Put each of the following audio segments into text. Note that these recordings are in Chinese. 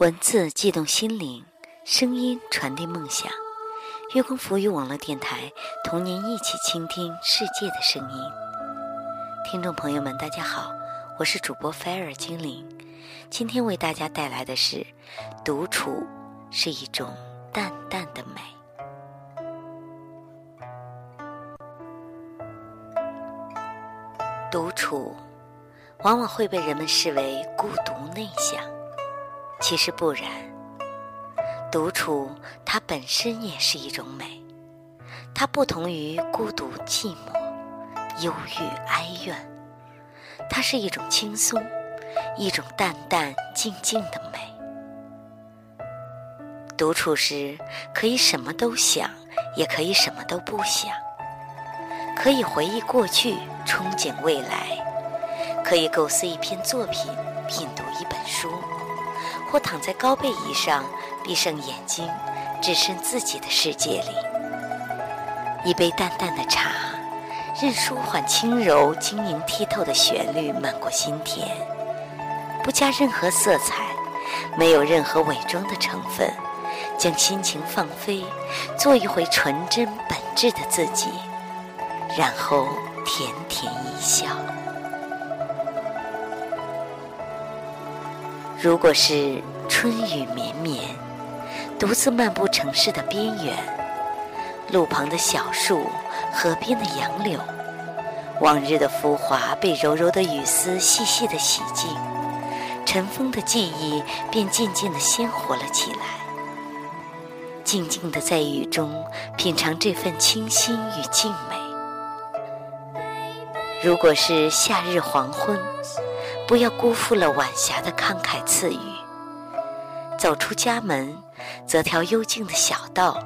文字悸动心灵，声音传递梦想。月光浮语网络电台，同您一起倾听世界的声音。听众朋友们，大家好，我是主播菲尔精灵。今天为大家带来的是：独处是一种淡淡的美。独处往往会被人们视为孤独内向。其实不然，独处它本身也是一种美，它不同于孤独、寂寞、忧郁、哀怨，它是一种轻松，一种淡淡静静的美。独处时可以什么都想，也可以什么都不想，可以回忆过去，憧憬未来，可以构思一篇作品，品读一本书。或躺在高背椅上，闭上眼睛，置身自己的世界里。一杯淡淡的茶，任舒缓轻柔、晶莹剔透的旋律漫过心田，不加任何色彩，没有任何伪装的成分，将心情放飞，做一回纯真本质的自己，然后甜甜一笑。如果是春雨绵绵，独自漫步城市的边缘，路旁的小树，河边的杨柳，往日的浮华被柔柔的雨丝细细的洗净，尘封的记忆便渐渐的鲜活了起来。静静的在雨中品尝这份清新与静美。如果是夏日黄昏。不要辜负了晚霞的慷慨赐予。走出家门，择条幽静的小道，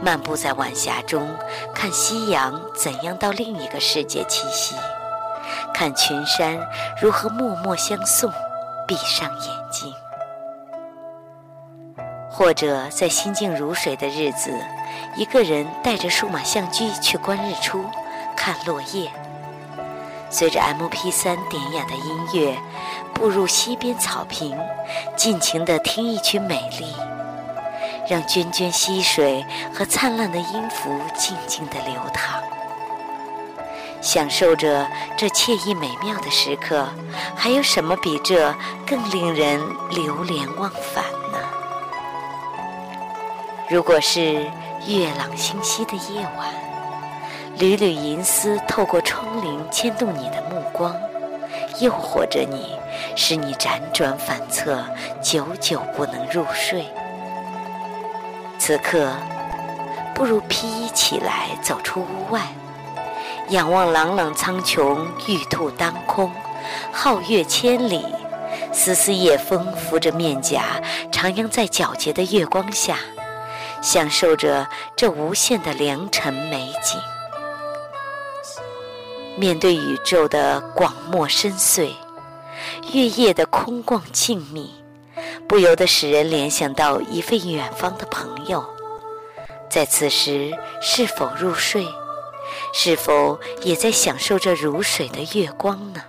漫步在晚霞中，看夕阳怎样到另一个世界栖息，看群山如何默默相送。闭上眼睛，或者在心静如水的日子，一个人带着数码相机去观日出，看落叶。随着 M P 三典雅的音乐，步入溪边草坪，尽情地听一曲美丽，让涓涓溪水和灿烂的音符静静地流淌，享受着这惬意美妙的时刻，还有什么比这更令人流连忘返呢？如果是月朗星稀的夜晚。缕缕银丝透过窗棂牵动你的目光，诱惑着你，使你辗转反侧，久久不能入睡。此刻，不如披衣起来，走出屋外，仰望朗朗苍穹，玉兔当空，皓月千里，丝丝夜风拂着面颊，徜徉在皎洁的月光下，享受着这无限的良辰美景。面对宇宙的广漠深邃，月夜的空旷静谧，不由得使人联想到一位远方的朋友。在此时，是否入睡？是否也在享受着如水的月光呢？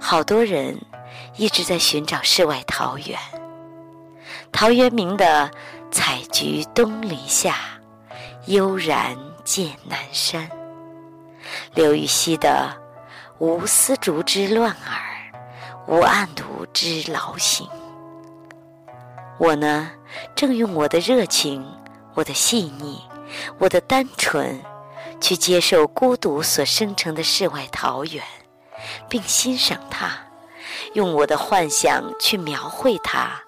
好多人一直在寻找世外桃源。陶渊明的“采菊东篱下”。悠然见南山。刘禹锡的“无丝竹之乱耳，无案牍之劳形”。我呢，正用我的热情、我的细腻、我的单纯，去接受孤独所生成的世外桃源，并欣赏它，用我的幻想去描绘它，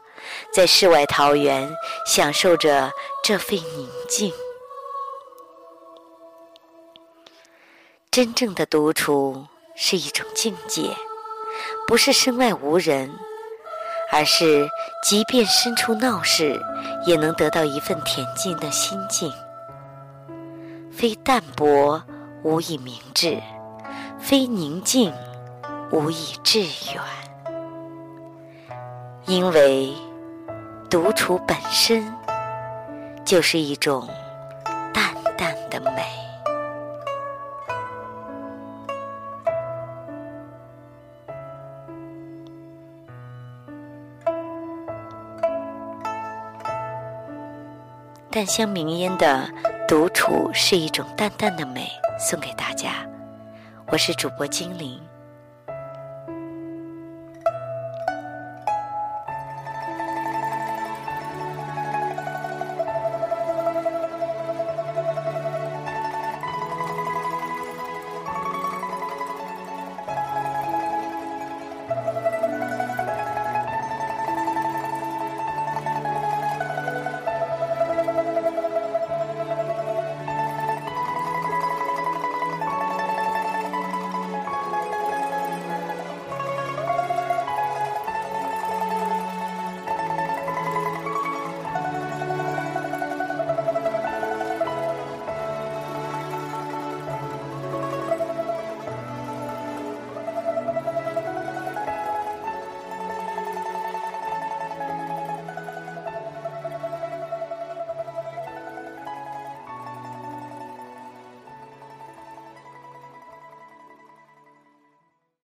在世外桃源享受着这份宁静。真正的独处是一种境界，不是身外无人，而是即便身处闹市，也能得到一份恬静的心境。非淡泊无以明志，非宁静无以致远。因为独处本身就是一种淡香茗烟的独处是一种淡淡的美，送给大家。我是主播精灵。